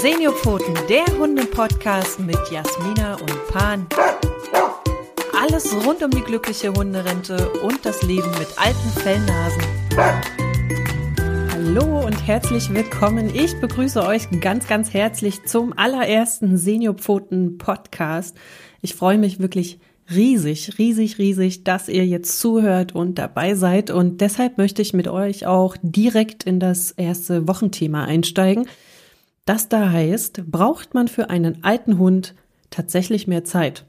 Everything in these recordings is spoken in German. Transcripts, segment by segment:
Seniorpfoten, der Hunde-Podcast mit Jasmina und Pan. Alles rund um die glückliche Hunderente und das Leben mit alten Fellnasen. Hallo und herzlich willkommen. Ich begrüße euch ganz, ganz herzlich zum allerersten Seniorpfoten-Podcast. Ich freue mich wirklich riesig, riesig, riesig, dass ihr jetzt zuhört und dabei seid. Und deshalb möchte ich mit euch auch direkt in das erste Wochenthema einsteigen. Das da heißt, braucht man für einen alten Hund tatsächlich mehr Zeit?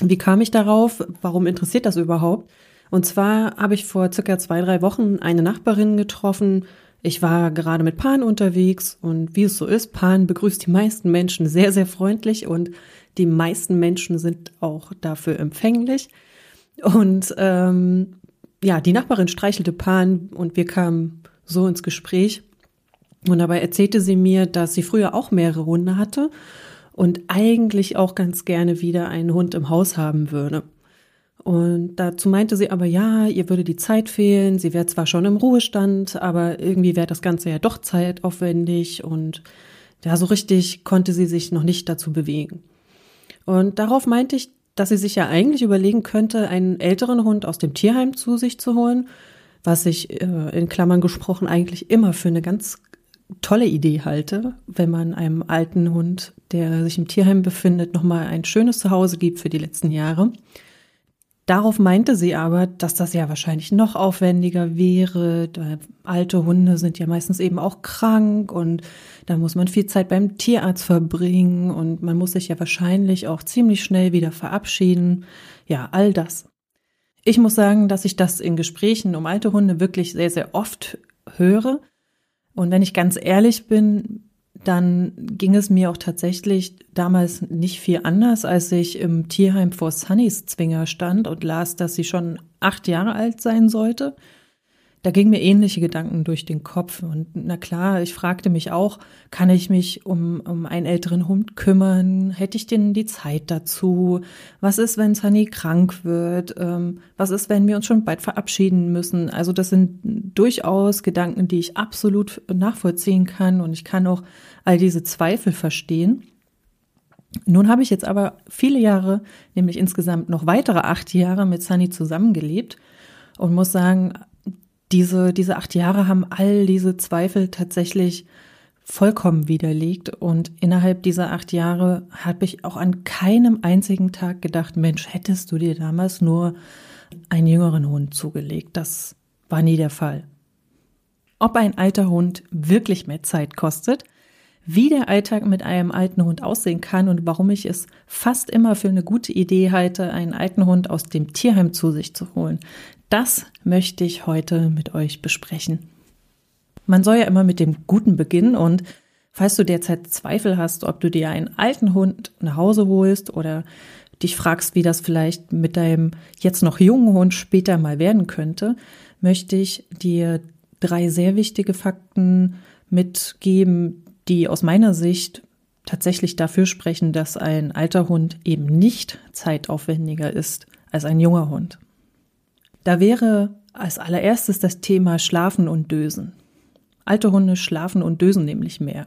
Wie kam ich darauf? Warum interessiert das überhaupt? Und zwar habe ich vor circa zwei, drei Wochen eine Nachbarin getroffen. Ich war gerade mit Pan unterwegs und wie es so ist, Pan begrüßt die meisten Menschen sehr, sehr freundlich und die meisten Menschen sind auch dafür empfänglich. Und ähm, ja, die Nachbarin streichelte Pan und wir kamen so ins Gespräch. Und dabei erzählte sie mir, dass sie früher auch mehrere Hunde hatte und eigentlich auch ganz gerne wieder einen Hund im Haus haben würde. Und dazu meinte sie aber, ja, ihr würde die Zeit fehlen, sie wäre zwar schon im Ruhestand, aber irgendwie wäre das Ganze ja doch zeitaufwendig und ja, so richtig konnte sie sich noch nicht dazu bewegen. Und darauf meinte ich, dass sie sich ja eigentlich überlegen könnte, einen älteren Hund aus dem Tierheim zu sich zu holen, was ich äh, in Klammern gesprochen eigentlich immer für eine ganz tolle Idee halte, wenn man einem alten Hund, der sich im Tierheim befindet, nochmal ein schönes Zuhause gibt für die letzten Jahre. Darauf meinte sie aber, dass das ja wahrscheinlich noch aufwendiger wäre. Alte Hunde sind ja meistens eben auch krank und da muss man viel Zeit beim Tierarzt verbringen und man muss sich ja wahrscheinlich auch ziemlich schnell wieder verabschieden. Ja, all das. Ich muss sagen, dass ich das in Gesprächen um alte Hunde wirklich sehr, sehr oft höre und wenn ich ganz ehrlich bin, dann ging es mir auch tatsächlich damals nicht viel anders, als ich im Tierheim vor Sunnys Zwinger stand und las, dass sie schon acht Jahre alt sein sollte. Da gingen mir ähnliche Gedanken durch den Kopf. Und na klar, ich fragte mich auch, kann ich mich um, um einen älteren Hund kümmern? Hätte ich denn die Zeit dazu? Was ist, wenn Sunny krank wird? Ähm, was ist, wenn wir uns schon bald verabschieden müssen? Also das sind durchaus Gedanken, die ich absolut nachvollziehen kann. Und ich kann auch all diese Zweifel verstehen. Nun habe ich jetzt aber viele Jahre, nämlich insgesamt noch weitere acht Jahre mit Sunny zusammengelebt und muss sagen, diese, diese acht Jahre haben all diese Zweifel tatsächlich vollkommen widerlegt. Und innerhalb dieser acht Jahre habe ich auch an keinem einzigen Tag gedacht, Mensch, hättest du dir damals nur einen jüngeren Hund zugelegt. Das war nie der Fall. Ob ein alter Hund wirklich mehr Zeit kostet, wie der Alltag mit einem alten Hund aussehen kann und warum ich es fast immer für eine gute Idee halte, einen alten Hund aus dem Tierheim zu sich zu holen. Das möchte ich heute mit euch besprechen. Man soll ja immer mit dem Guten beginnen und falls du derzeit Zweifel hast, ob du dir einen alten Hund nach Hause holst oder dich fragst, wie das vielleicht mit deinem jetzt noch jungen Hund später mal werden könnte, möchte ich dir drei sehr wichtige Fakten mitgeben, die aus meiner Sicht tatsächlich dafür sprechen, dass ein alter Hund eben nicht zeitaufwendiger ist als ein junger Hund. Da wäre als allererstes das Thema Schlafen und Dösen. Alte Hunde schlafen und dösen nämlich mehr.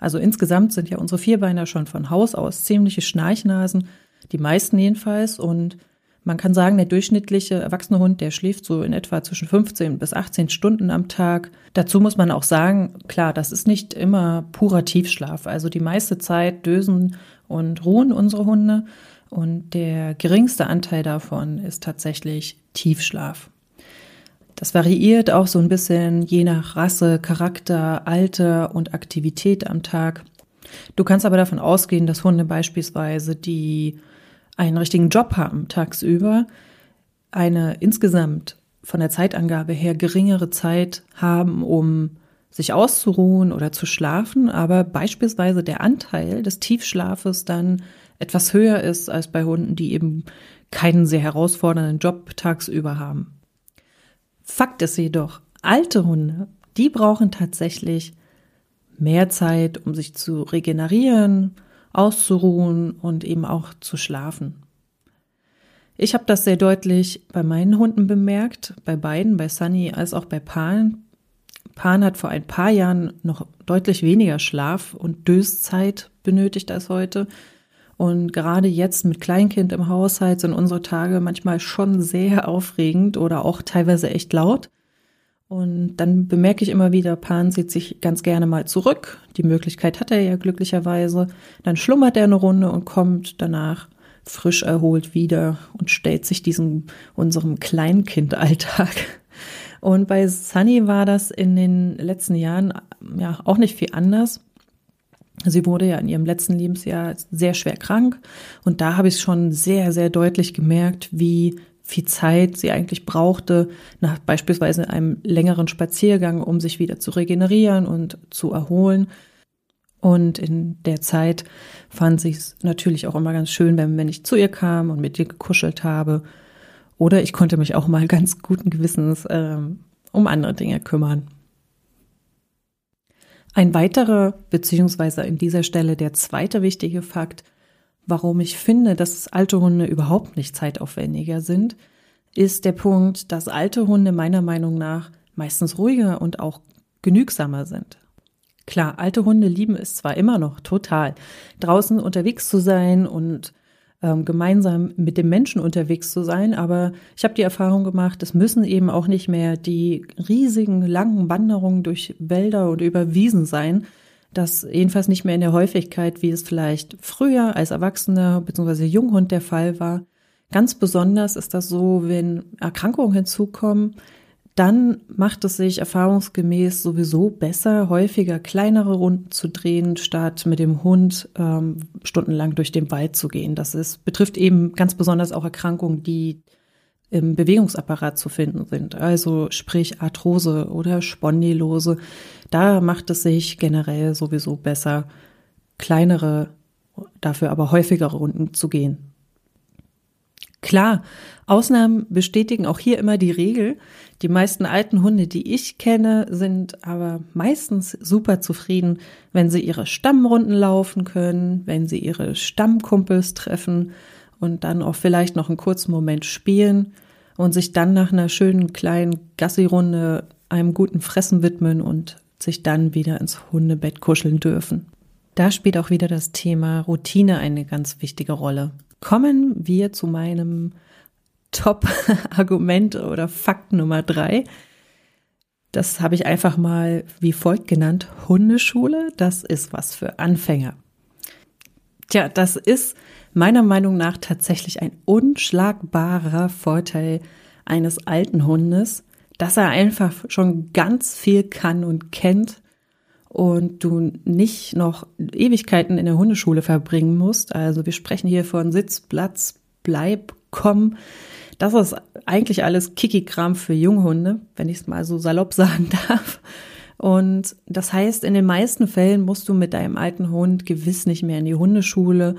Also insgesamt sind ja unsere Vierbeiner schon von Haus aus ziemliche Schnarchnasen, die meisten jedenfalls. Und man kann sagen, der durchschnittliche erwachsene Hund, der schläft so in etwa zwischen 15 bis 18 Stunden am Tag. Dazu muss man auch sagen, klar, das ist nicht immer purer Tiefschlaf. Also die meiste Zeit dösen und ruhen unsere Hunde. Und der geringste Anteil davon ist tatsächlich Tiefschlaf. Das variiert auch so ein bisschen je nach Rasse, Charakter, Alter und Aktivität am Tag. Du kannst aber davon ausgehen, dass Hunde beispielsweise, die einen richtigen Job haben tagsüber, eine insgesamt von der Zeitangabe her geringere Zeit haben, um sich auszuruhen oder zu schlafen, aber beispielsweise der Anteil des Tiefschlafes dann etwas höher ist als bei Hunden, die eben keinen sehr herausfordernden Job tagsüber haben. Fakt ist jedoch, alte Hunde, die brauchen tatsächlich mehr Zeit, um sich zu regenerieren, auszuruhen und eben auch zu schlafen. Ich habe das sehr deutlich bei meinen Hunden bemerkt, bei beiden, bei Sunny als auch bei Pan. Pan hat vor ein paar Jahren noch deutlich weniger Schlaf und Döszeit benötigt als heute. Und gerade jetzt mit Kleinkind im Haushalt sind unsere Tage manchmal schon sehr aufregend oder auch teilweise echt laut. Und dann bemerke ich immer wieder, Pan zieht sich ganz gerne mal zurück. Die Möglichkeit hat er ja glücklicherweise. Dann schlummert er eine Runde und kommt danach frisch erholt wieder und stellt sich diesem unserem Kleinkindalltag. Und bei Sunny war das in den letzten Jahren ja auch nicht viel anders. Sie wurde ja in ihrem letzten Lebensjahr sehr schwer krank und da habe ich schon sehr, sehr deutlich gemerkt, wie viel Zeit sie eigentlich brauchte, nach beispielsweise einem längeren Spaziergang, um sich wieder zu regenerieren und zu erholen. Und in der Zeit fand sie es natürlich auch immer ganz schön, wenn, wenn ich zu ihr kam und mit ihr gekuschelt habe. Oder ich konnte mich auch mal ganz guten Gewissens äh, um andere Dinge kümmern. Ein weiterer, beziehungsweise in dieser Stelle der zweite wichtige Fakt, warum ich finde, dass alte Hunde überhaupt nicht zeitaufwendiger sind, ist der Punkt, dass alte Hunde meiner Meinung nach meistens ruhiger und auch genügsamer sind. Klar, alte Hunde lieben es zwar immer noch total, draußen unterwegs zu sein und ähm, gemeinsam mit dem Menschen unterwegs zu sein. Aber ich habe die Erfahrung gemacht, es müssen eben auch nicht mehr die riesigen, langen Wanderungen durch Wälder und über Wiesen sein. Das jedenfalls nicht mehr in der Häufigkeit, wie es vielleicht früher als Erwachsener bzw. Junghund der Fall war. Ganz besonders ist das so, wenn Erkrankungen hinzukommen, dann macht es sich erfahrungsgemäß sowieso besser, häufiger kleinere Runden zu drehen, statt mit dem Hund ähm, stundenlang durch den Wald zu gehen. Das ist, betrifft eben ganz besonders auch Erkrankungen, die im Bewegungsapparat zu finden sind. Also sprich Arthrose oder Spondylose. Da macht es sich generell sowieso besser, kleinere, dafür aber häufigere Runden zu gehen. Klar, Ausnahmen bestätigen auch hier immer die Regel. Die meisten alten Hunde, die ich kenne, sind aber meistens super zufrieden, wenn sie ihre Stammrunden laufen können, wenn sie ihre Stammkumpels treffen und dann auch vielleicht noch einen kurzen Moment spielen und sich dann nach einer schönen kleinen Gassi-Runde einem guten Fressen widmen und sich dann wieder ins Hundebett kuscheln dürfen. Da spielt auch wieder das Thema Routine eine ganz wichtige Rolle kommen wir zu meinem Top-Argument oder Fakt Nummer drei. Das habe ich einfach mal wie folgt genannt. Hundeschule, das ist was für Anfänger. Tja, das ist meiner Meinung nach tatsächlich ein unschlagbarer Vorteil eines alten Hundes, dass er einfach schon ganz viel kann und kennt und du nicht noch Ewigkeiten in der Hundeschule verbringen musst. Also wir sprechen hier von Sitz, Platz, Bleib, Komm. Das ist eigentlich alles Kiki-Kram für Junghunde, wenn ich es mal so salopp sagen darf. Und das heißt, in den meisten Fällen musst du mit deinem alten Hund gewiss nicht mehr in die Hundeschule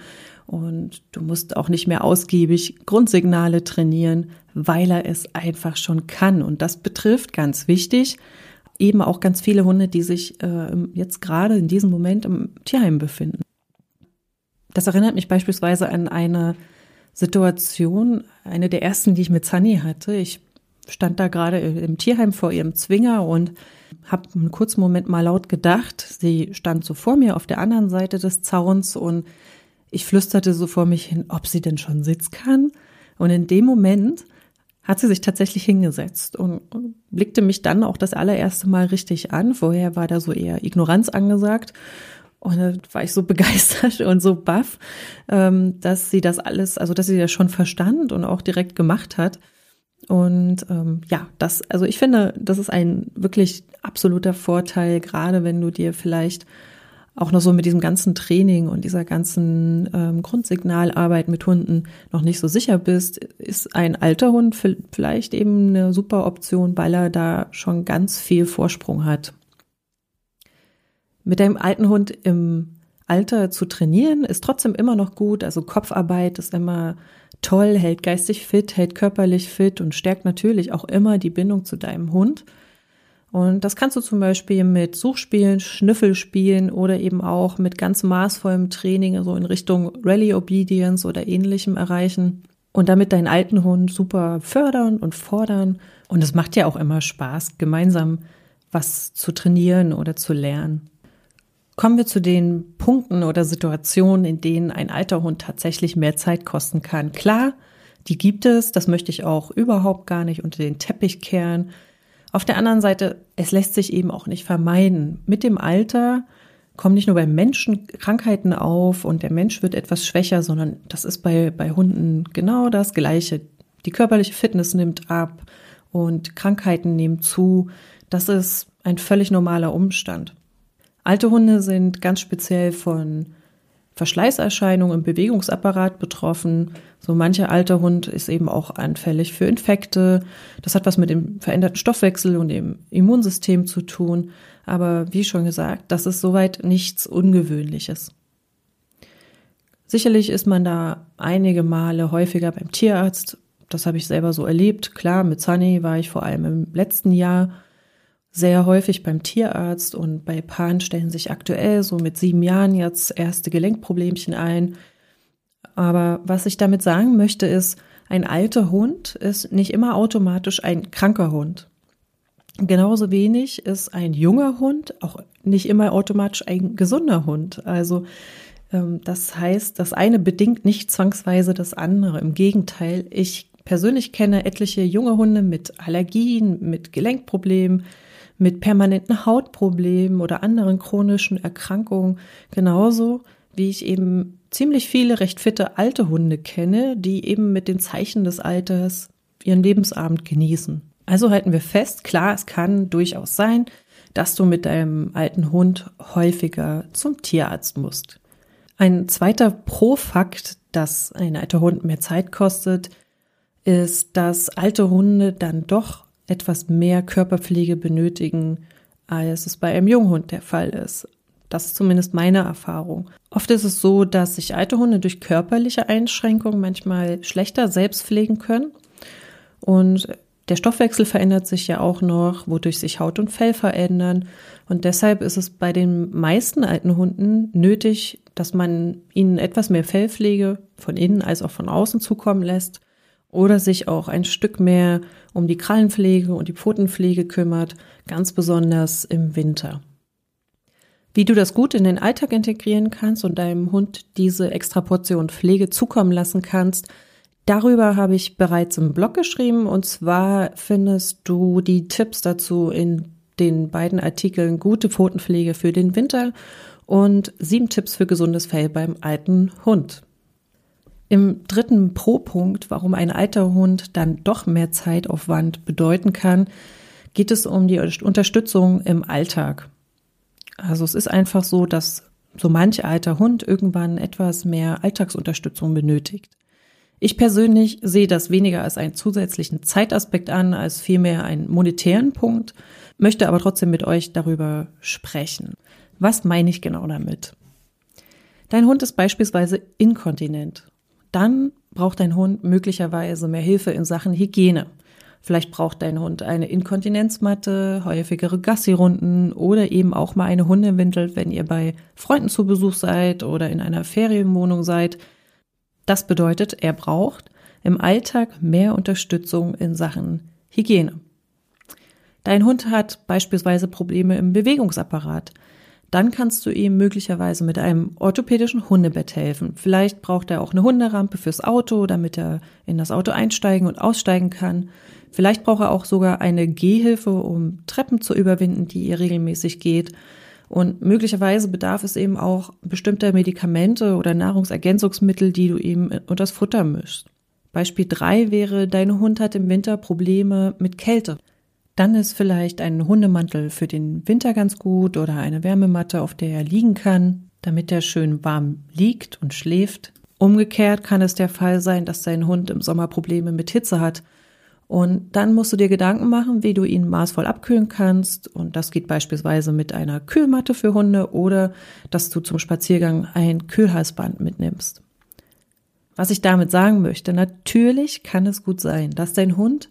und du musst auch nicht mehr ausgiebig Grundsignale trainieren, weil er es einfach schon kann. Und das betrifft ganz wichtig eben auch ganz viele Hunde, die sich äh, jetzt gerade in diesem Moment im Tierheim befinden. Das erinnert mich beispielsweise an eine Situation, eine der ersten, die ich mit Sunny hatte. Ich stand da gerade im Tierheim vor ihrem Zwinger und habe einen kurzen Moment mal laut gedacht. Sie stand so vor mir auf der anderen Seite des Zauns und ich flüsterte so vor mich hin, ob sie denn schon Sitz kann. Und in dem Moment hat sie sich tatsächlich hingesetzt und, blickte mich dann auch das allererste Mal richtig an. Vorher war da so eher Ignoranz angesagt. Und da war ich so begeistert und so baff, ähm, dass sie das alles, also dass sie das schon verstand und auch direkt gemacht hat. Und ähm, ja, das, also ich finde, das ist ein wirklich absoluter Vorteil, gerade wenn du dir vielleicht auch noch so mit diesem ganzen Training und dieser ganzen ähm, Grundsignalarbeit mit Hunden noch nicht so sicher bist, ist ein alter Hund vielleicht eben eine super Option, weil er da schon ganz viel Vorsprung hat. Mit einem alten Hund im Alter zu trainieren ist trotzdem immer noch gut. Also Kopfarbeit ist immer toll, hält geistig fit, hält körperlich fit und stärkt natürlich auch immer die Bindung zu deinem Hund. Und das kannst du zum Beispiel mit Suchspielen, Schnüffelspielen oder eben auch mit ganz maßvollem Training, also in Richtung Rally Obedience oder ähnlichem erreichen und damit deinen alten Hund super fördern und fordern. Und es macht ja auch immer Spaß, gemeinsam was zu trainieren oder zu lernen. Kommen wir zu den Punkten oder Situationen, in denen ein alter Hund tatsächlich mehr Zeit kosten kann. Klar, die gibt es, das möchte ich auch überhaupt gar nicht unter den Teppich kehren. Auf der anderen Seite, es lässt sich eben auch nicht vermeiden. Mit dem Alter kommen nicht nur bei Menschen Krankheiten auf und der Mensch wird etwas schwächer, sondern das ist bei, bei Hunden genau das Gleiche. Die körperliche Fitness nimmt ab und Krankheiten nehmen zu. Das ist ein völlig normaler Umstand. Alte Hunde sind ganz speziell von Verschleißerscheinungen im Bewegungsapparat betroffen. So mancher alter Hund ist eben auch anfällig für Infekte. Das hat was mit dem veränderten Stoffwechsel und dem Immunsystem zu tun. Aber wie schon gesagt, das ist soweit nichts Ungewöhnliches. Sicherlich ist man da einige Male häufiger beim Tierarzt. Das habe ich selber so erlebt. Klar, mit Sunny war ich vor allem im letzten Jahr sehr häufig beim Tierarzt und bei Paaren stellen sich aktuell so mit sieben Jahren jetzt erste Gelenkproblemchen ein. Aber was ich damit sagen möchte ist, ein alter Hund ist nicht immer automatisch ein kranker Hund. Genauso wenig ist ein junger Hund auch nicht immer automatisch ein gesunder Hund. Also ähm, das heißt, das eine bedingt nicht zwangsweise das andere. Im Gegenteil, ich persönlich kenne etliche junge Hunde mit Allergien, mit Gelenkproblemen, mit permanenten Hautproblemen oder anderen chronischen Erkrankungen, genauso wie ich eben ziemlich viele recht fitte alte Hunde kenne, die eben mit den Zeichen des Alters ihren Lebensabend genießen. Also halten wir fest, klar, es kann durchaus sein, dass du mit deinem alten Hund häufiger zum Tierarzt musst. Ein zweiter Pro-Fakt, dass ein alter Hund mehr Zeit kostet, ist, dass alte Hunde dann doch etwas mehr Körperpflege benötigen, als es bei einem Junghund der Fall ist. Das ist zumindest meine Erfahrung. Oft ist es so, dass sich alte Hunde durch körperliche Einschränkungen manchmal schlechter selbst pflegen können. Und der Stoffwechsel verändert sich ja auch noch, wodurch sich Haut und Fell verändern. Und deshalb ist es bei den meisten alten Hunden nötig, dass man ihnen etwas mehr Fellpflege von innen als auch von außen zukommen lässt oder sich auch ein Stück mehr um die Krallenpflege und die Pfotenpflege kümmert, ganz besonders im Winter. Wie du das gut in den Alltag integrieren kannst und deinem Hund diese extra Portion Pflege zukommen lassen kannst, darüber habe ich bereits im Blog geschrieben und zwar findest du die Tipps dazu in den beiden Artikeln Gute Pfotenpflege für den Winter und sieben Tipps für gesundes Fell beim alten Hund. Im dritten Pro-Punkt, warum ein alter Hund dann doch mehr Zeitaufwand bedeuten kann, geht es um die Unterstützung im Alltag. Also es ist einfach so, dass so manch alter Hund irgendwann etwas mehr Alltagsunterstützung benötigt. Ich persönlich sehe das weniger als einen zusätzlichen Zeitaspekt an, als vielmehr einen monetären Punkt, möchte aber trotzdem mit euch darüber sprechen. Was meine ich genau damit? Dein Hund ist beispielsweise inkontinent dann braucht dein Hund möglicherweise mehr Hilfe in Sachen Hygiene. Vielleicht braucht dein Hund eine Inkontinenzmatte, häufigere Gassi-Runden oder eben auch mal eine Hundewindel, wenn ihr bei Freunden zu Besuch seid oder in einer Ferienwohnung seid. Das bedeutet, er braucht im Alltag mehr Unterstützung in Sachen Hygiene. Dein Hund hat beispielsweise Probleme im Bewegungsapparat dann kannst du ihm möglicherweise mit einem orthopädischen Hundebett helfen. Vielleicht braucht er auch eine Hunderampe fürs Auto, damit er in das Auto einsteigen und aussteigen kann. Vielleicht braucht er auch sogar eine Gehhilfe, um Treppen zu überwinden, die ihr regelmäßig geht. Und möglicherweise bedarf es eben auch bestimmter Medikamente oder Nahrungsergänzungsmittel, die du ihm unter das Futter mischst. Beispiel drei wäre, dein Hund hat im Winter Probleme mit Kälte. Dann ist vielleicht ein Hundemantel für den Winter ganz gut oder eine Wärmematte, auf der er liegen kann, damit er schön warm liegt und schläft. Umgekehrt kann es der Fall sein, dass dein Hund im Sommer Probleme mit Hitze hat. Und dann musst du dir Gedanken machen, wie du ihn maßvoll abkühlen kannst. Und das geht beispielsweise mit einer Kühlmatte für Hunde oder dass du zum Spaziergang ein Kühlhalsband mitnimmst. Was ich damit sagen möchte, natürlich kann es gut sein, dass dein Hund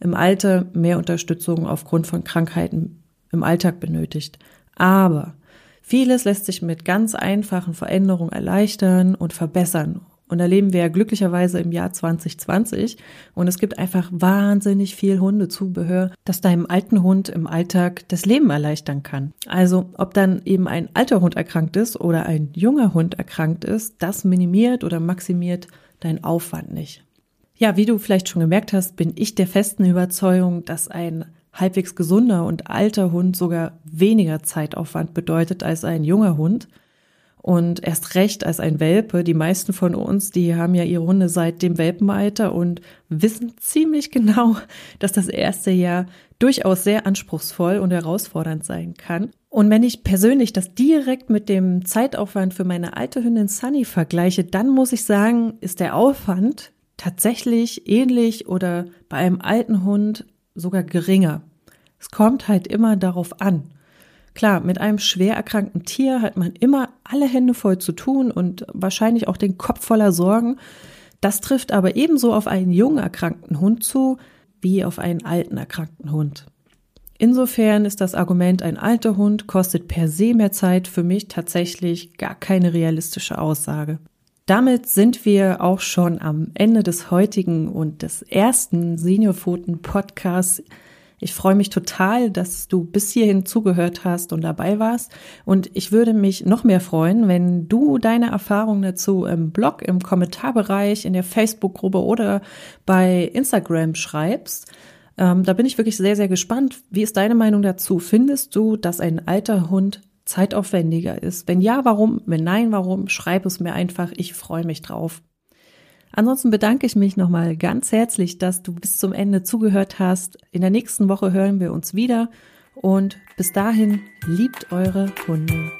im Alter mehr Unterstützung aufgrund von Krankheiten im Alltag benötigt. Aber vieles lässt sich mit ganz einfachen Veränderungen erleichtern und verbessern. Und da leben wir ja glücklicherweise im Jahr 2020 und es gibt einfach wahnsinnig viel Hundezubehör, das deinem alten Hund im Alltag das Leben erleichtern kann. Also ob dann eben ein alter Hund erkrankt ist oder ein junger Hund erkrankt ist, das minimiert oder maximiert deinen Aufwand nicht. Ja, wie du vielleicht schon gemerkt hast, bin ich der festen Überzeugung, dass ein halbwegs gesunder und alter Hund sogar weniger Zeitaufwand bedeutet als ein junger Hund. Und erst recht als ein Welpe. Die meisten von uns, die haben ja ihre Hunde seit dem Welpenalter und wissen ziemlich genau, dass das erste Jahr durchaus sehr anspruchsvoll und herausfordernd sein kann. Und wenn ich persönlich das direkt mit dem Zeitaufwand für meine alte Hündin Sunny vergleiche, dann muss ich sagen, ist der Aufwand tatsächlich ähnlich oder bei einem alten Hund sogar geringer. Es kommt halt immer darauf an. Klar, mit einem schwer erkrankten Tier hat man immer alle Hände voll zu tun und wahrscheinlich auch den Kopf voller Sorgen. Das trifft aber ebenso auf einen jungen erkrankten Hund zu, wie auf einen alten erkrankten Hund. Insofern ist das Argument, ein alter Hund kostet per se mehr Zeit für mich tatsächlich gar keine realistische Aussage. Damit sind wir auch schon am Ende des heutigen und des ersten Seniorpfoten Podcasts ich freue mich total, dass du bis hierhin zugehört hast und dabei warst. Und ich würde mich noch mehr freuen, wenn du deine Erfahrungen dazu im Blog, im Kommentarbereich, in der Facebook-Gruppe oder bei Instagram schreibst. Ähm, da bin ich wirklich sehr, sehr gespannt. Wie ist deine Meinung dazu? Findest du, dass ein alter Hund zeitaufwendiger ist? Wenn ja, warum? Wenn nein, warum? Schreib es mir einfach. Ich freue mich drauf. Ansonsten bedanke ich mich nochmal ganz herzlich, dass du bis zum Ende zugehört hast. In der nächsten Woche hören wir uns wieder und bis dahin liebt eure Hunde.